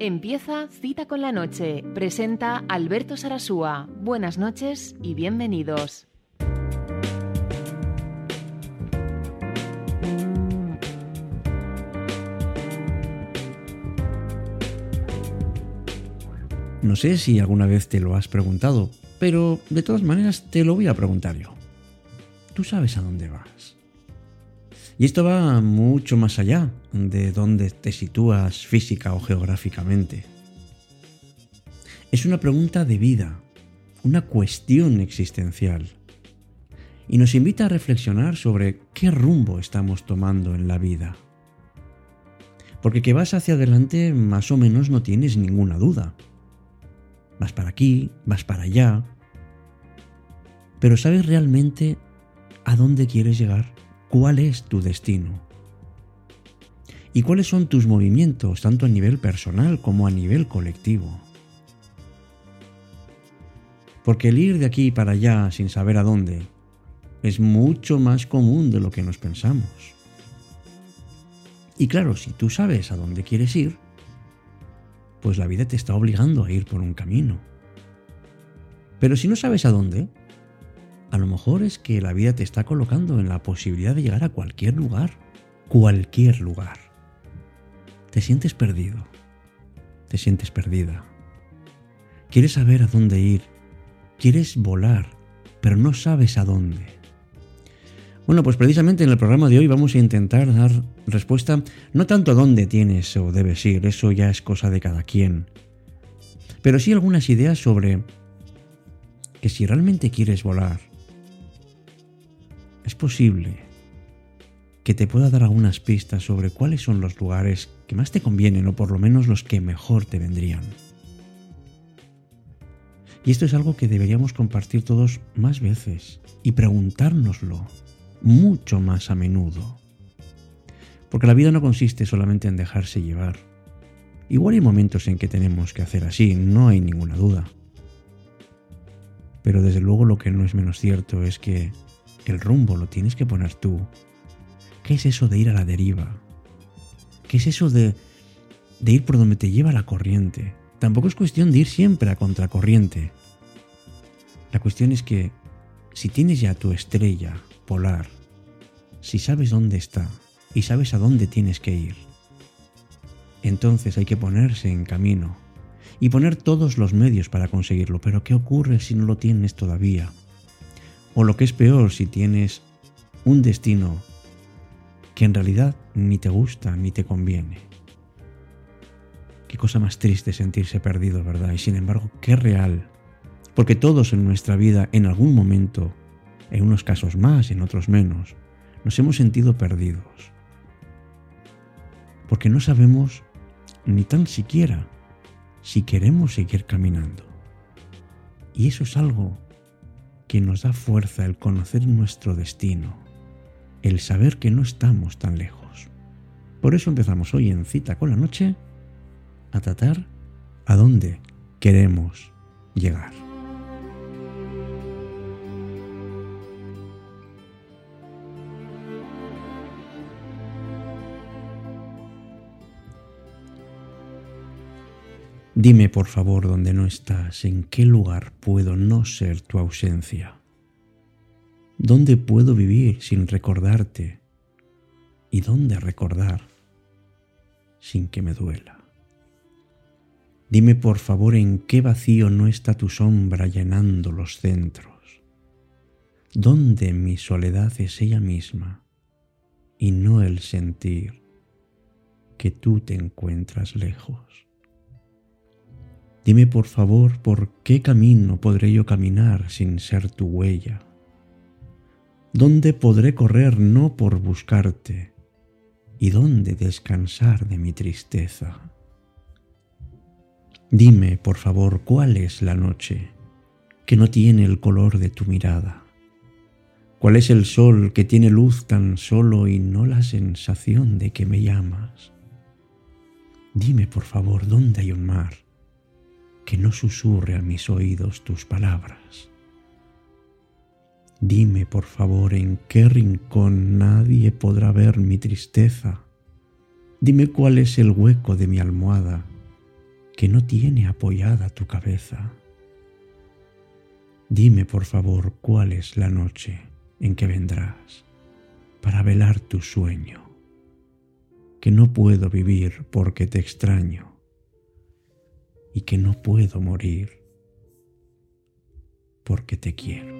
Empieza Cita con la Noche. Presenta Alberto Sarasúa. Buenas noches y bienvenidos. No sé si alguna vez te lo has preguntado, pero de todas maneras te lo voy a preguntar yo. ¿Tú sabes a dónde vas? Y esto va mucho más allá de dónde te sitúas física o geográficamente. Es una pregunta de vida, una cuestión existencial. Y nos invita a reflexionar sobre qué rumbo estamos tomando en la vida. Porque que vas hacia adelante más o menos no tienes ninguna duda. Vas para aquí, vas para allá. Pero ¿sabes realmente a dónde quieres llegar? Cuál es tu destino y cuáles son tus movimientos, tanto a nivel personal como a nivel colectivo. Porque el ir de aquí para allá sin saber a dónde es mucho más común de lo que nos pensamos. Y claro, si tú sabes a dónde quieres ir, pues la vida te está obligando a ir por un camino. Pero si no sabes a dónde, a lo mejor es que la vida te está colocando en la posibilidad de llegar a cualquier lugar. Cualquier lugar. Te sientes perdido. Te sientes perdida. Quieres saber a dónde ir. Quieres volar, pero no sabes a dónde. Bueno, pues precisamente en el programa de hoy vamos a intentar dar respuesta no tanto a dónde tienes o debes ir, eso ya es cosa de cada quien, pero sí algunas ideas sobre que si realmente quieres volar, es posible que te pueda dar algunas pistas sobre cuáles son los lugares que más te convienen o por lo menos los que mejor te vendrían. Y esto es algo que deberíamos compartir todos más veces y preguntárnoslo mucho más a menudo. Porque la vida no consiste solamente en dejarse llevar. Igual hay momentos en que tenemos que hacer así, no hay ninguna duda. Pero desde luego lo que no es menos cierto es que el rumbo lo tienes que poner tú. ¿Qué es eso de ir a la deriva? ¿Qué es eso de, de ir por donde te lleva la corriente? Tampoco es cuestión de ir siempre a contracorriente. La cuestión es que si tienes ya tu estrella polar, si sabes dónde está y sabes a dónde tienes que ir, entonces hay que ponerse en camino y poner todos los medios para conseguirlo. Pero ¿qué ocurre si no lo tienes todavía? O lo que es peor, si tienes un destino que en realidad ni te gusta ni te conviene. Qué cosa más triste sentirse perdido, ¿verdad? Y sin embargo, qué real. Porque todos en nuestra vida, en algún momento, en unos casos más, en otros menos, nos hemos sentido perdidos. Porque no sabemos ni tan siquiera si queremos seguir caminando. Y eso es algo que nos da fuerza el conocer nuestro destino, el saber que no estamos tan lejos. Por eso empezamos hoy en Cita con la Noche a tratar a dónde queremos llegar. Dime por favor dónde no estás, en qué lugar puedo no ser tu ausencia. ¿Dónde puedo vivir sin recordarte? ¿Y dónde recordar sin que me duela? Dime por favor en qué vacío no está tu sombra llenando los centros. ¿Dónde mi soledad es ella misma y no el sentir que tú te encuentras lejos? Dime por favor por qué camino podré yo caminar sin ser tu huella. ¿Dónde podré correr no por buscarte? ¿Y dónde descansar de mi tristeza? Dime, por favor, cuál es la noche que no tiene el color de tu mirada. ¿Cuál es el sol que tiene luz tan solo y no la sensación de que me llamas? Dime, por favor, dónde hay un mar que no susurre a mis oídos tus palabras. Dime, por favor, en qué rincón nadie podrá ver mi tristeza. Dime cuál es el hueco de mi almohada que no tiene apoyada tu cabeza. Dime, por favor, cuál es la noche en que vendrás para velar tu sueño, que no puedo vivir porque te extraño y que no puedo morir porque te quiero.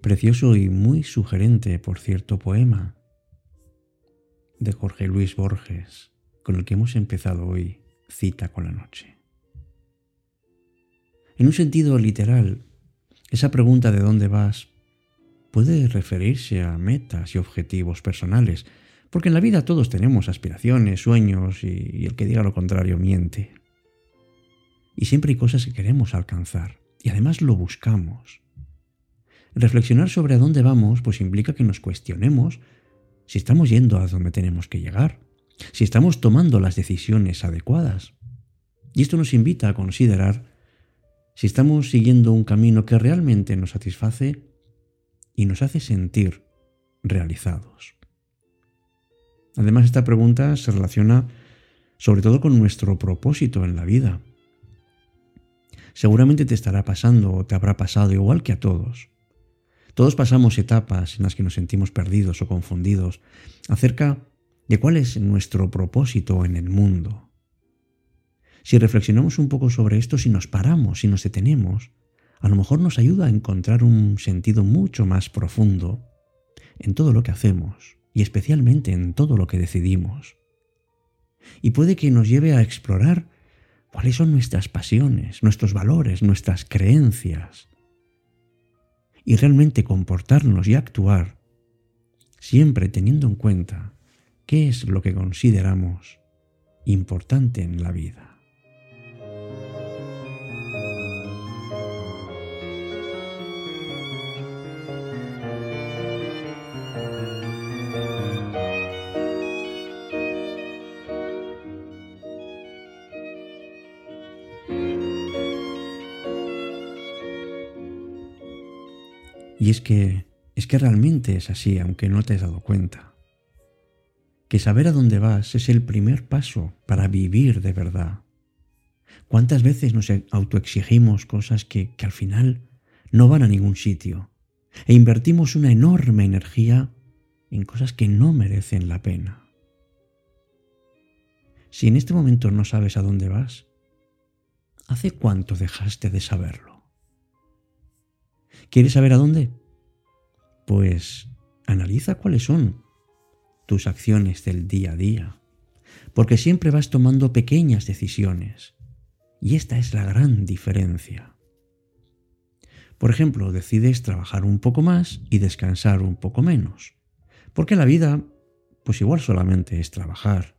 Precioso y muy sugerente, por cierto, poema de Jorge Luis Borges, con el que hemos empezado hoy, Cita con la Noche. En un sentido literal, esa pregunta de dónde vas puede referirse a metas y objetivos personales, porque en la vida todos tenemos aspiraciones, sueños y, el que diga lo contrario miente. Y siempre hay cosas que queremos alcanzar y además lo buscamos. Reflexionar sobre a dónde vamos pues implica que nos cuestionemos si estamos yendo a donde tenemos que llegar, si estamos tomando las decisiones adecuadas. Y esto nos invita a considerar si estamos siguiendo un camino que realmente nos satisface y nos hace sentir realizados. Además, esta pregunta se relaciona sobre todo con nuestro propósito en la vida. Seguramente te estará pasando o te habrá pasado igual que a todos todos pasamos etapas en las que nos sentimos perdidos o confundidos acerca de cuál es nuestro propósito en el mundo. Si reflexionamos un poco sobre esto, si nos paramos, si nos detenemos, a lo mejor nos ayuda a encontrar un sentido mucho más profundo en todo lo que hacemos y especialmente en todo lo que decidimos. Y puede que nos lleve a explorar cuáles son nuestras pasiones, nuestros valores, nuestras creencias, y realmente comportarnos y actuar siempre teniendo en cuenta qué es lo que consideramos importante en la vida. Y es que, es que realmente es así, aunque no te has dado cuenta. Que saber a dónde vas es el primer paso para vivir de verdad. ¿Cuántas veces nos autoexigimos cosas que, que al final no van a ningún sitio? E invertimos una enorme energía en cosas que no merecen la pena. Si en este momento no sabes a dónde vas, ¿hace cuánto dejaste de saberlo? ¿Quieres saber a dónde? Pues analiza cuáles son tus acciones del día a día, porque siempre vas tomando pequeñas decisiones, y esta es la gran diferencia. Por ejemplo, decides trabajar un poco más y descansar un poco menos, porque la vida, pues igual solamente es trabajar.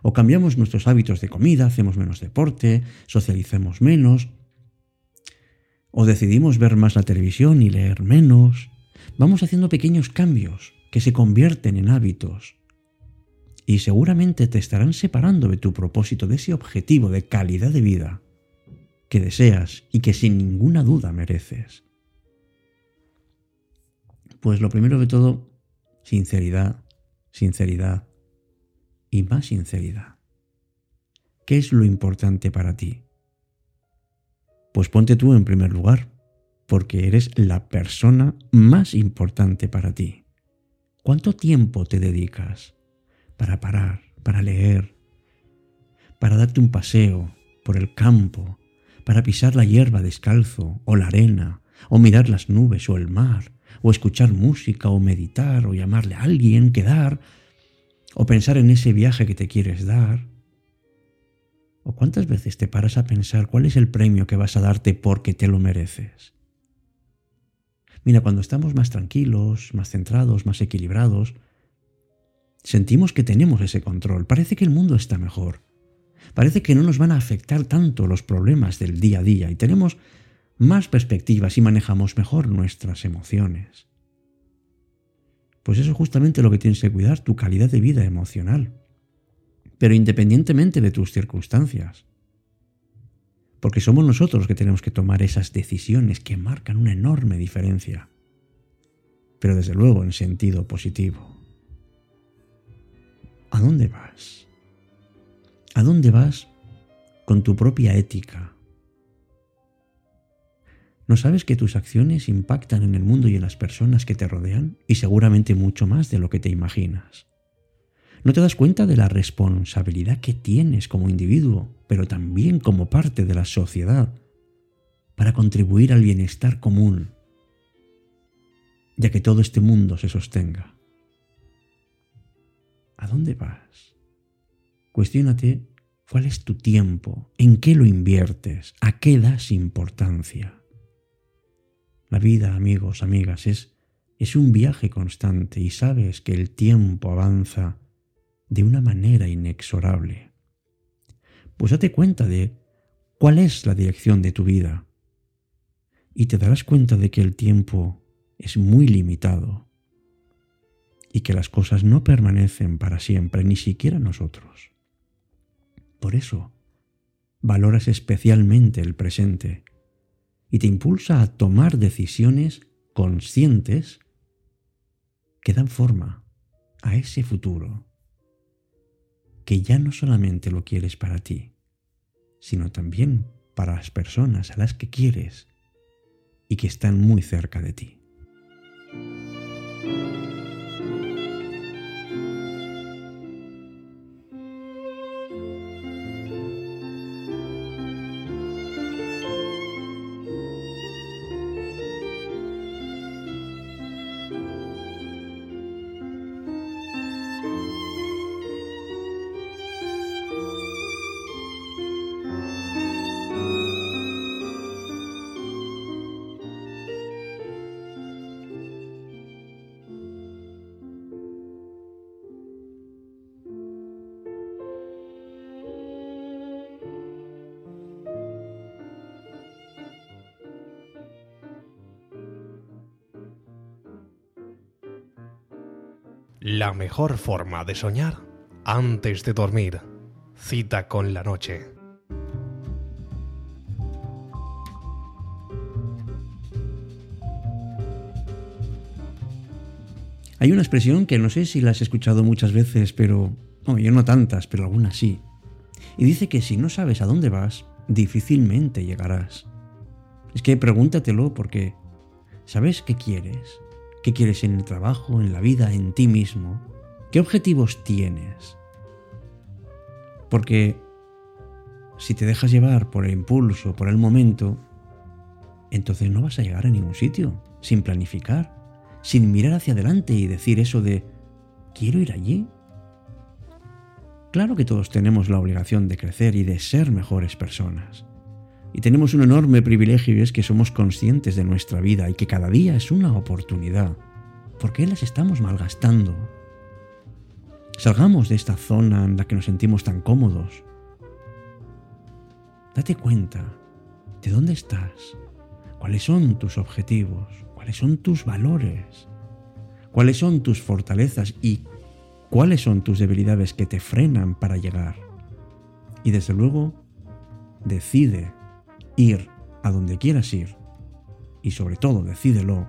O cambiamos nuestros hábitos de comida, hacemos menos deporte, socialicemos menos, o decidimos ver más la televisión y leer menos, vamos haciendo pequeños cambios que se convierten en hábitos. Y seguramente te estarán separando de tu propósito, de ese objetivo de calidad de vida que deseas y que sin ninguna duda mereces. Pues lo primero de todo, sinceridad, sinceridad y más sinceridad. ¿Qué es lo importante para ti? Pues ponte tú en primer lugar, porque eres la persona más importante para ti. ¿Cuánto tiempo te dedicas para parar, para leer, para darte un paseo por el campo, para pisar la hierba descalzo o la arena, o mirar las nubes o el mar, o escuchar música o meditar o llamarle a alguien, quedar, o pensar en ese viaje que te quieres dar, ¿O cuántas veces te paras a pensar cuál es el premio que vas a darte porque te lo mereces? Mira, cuando estamos más tranquilos, más centrados, más equilibrados, sentimos que tenemos ese control. Parece que el mundo está mejor. Parece que no nos van a afectar tanto los problemas del día a día y tenemos más perspectivas y manejamos mejor nuestras emociones. Pues eso es justamente lo que tienes que cuidar, tu calidad de vida emocional pero independientemente de tus circunstancias. Porque somos nosotros los que tenemos que tomar esas decisiones que marcan una enorme diferencia, pero desde luego en sentido positivo. ¿A dónde vas? ¿A dónde vas con tu propia ética? ¿No sabes que tus acciones impactan en el mundo y en las personas que te rodean? Y seguramente mucho más de lo que te imaginas. ¿No te das cuenta de la responsabilidad que tienes como individuo, pero también como parte de la sociedad, para contribuir al bienestar común, ya que todo este mundo se sostenga? ¿A dónde vas? Cuestiónate cuál es tu tiempo, en qué lo inviertes, a qué das importancia. La vida, amigos, amigas, es, es un viaje constante y sabes que el tiempo avanza de una manera inexorable. Pues date cuenta de cuál es la dirección de tu vida y te darás cuenta de que el tiempo es muy limitado y que las cosas no permanecen para siempre, ni siquiera nosotros. Por eso, valoras especialmente el presente y te impulsa a tomar decisiones conscientes que dan forma a ese futuro que ya no solamente lo quieres para ti, sino también para las personas a las que quieres y que están muy cerca de ti. La mejor forma de soñar antes de dormir. Cita con la noche. Hay una expresión que no sé si la has escuchado muchas veces, pero... No, yo no tantas, pero algunas sí. Y dice que si no sabes a dónde vas, difícilmente llegarás. Es que pregúntatelo porque ¿sabes qué quieres? ¿Qué quieres en el trabajo, en la vida, en ti mismo? ¿Qué objetivos tienes? Porque si te dejas llevar por el impulso, por el momento, entonces no vas a llegar a ningún sitio, sin planificar, sin mirar hacia adelante y decir eso de, quiero ir allí. Claro que todos tenemos la obligación de crecer y de ser mejores personas. Y tenemos un enorme privilegio y es que somos conscientes de nuestra vida y que cada día es una oportunidad. ¿Por qué las estamos malgastando? Salgamos de esta zona en la que nos sentimos tan cómodos. Date cuenta de dónde estás, cuáles son tus objetivos, cuáles son tus valores, cuáles son tus fortalezas y cuáles son tus debilidades que te frenan para llegar. Y desde luego, decide ir a donde quieras ir y sobre todo decídelo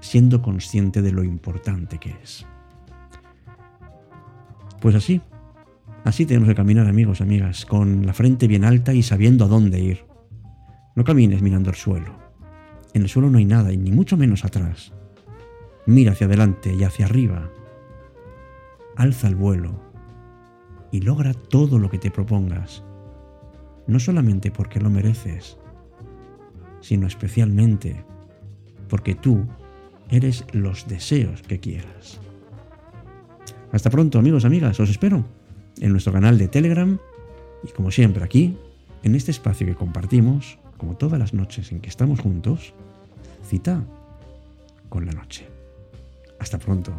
siendo consciente de lo importante que es. Pues así, así tenemos que caminar amigos, amigas, con la frente bien alta y sabiendo a dónde ir. No camines mirando el suelo. En el suelo no hay nada y ni mucho menos atrás. Mira hacia adelante y hacia arriba. Alza el vuelo y logra todo lo que te propongas no solamente porque lo mereces, sino especialmente porque tú eres los deseos que quieras. Hasta pronto amigos, amigas, os espero en nuestro canal de Telegram y como siempre aquí, en este espacio que compartimos, como todas las noches en que estamos juntos, cita con la noche. Hasta pronto.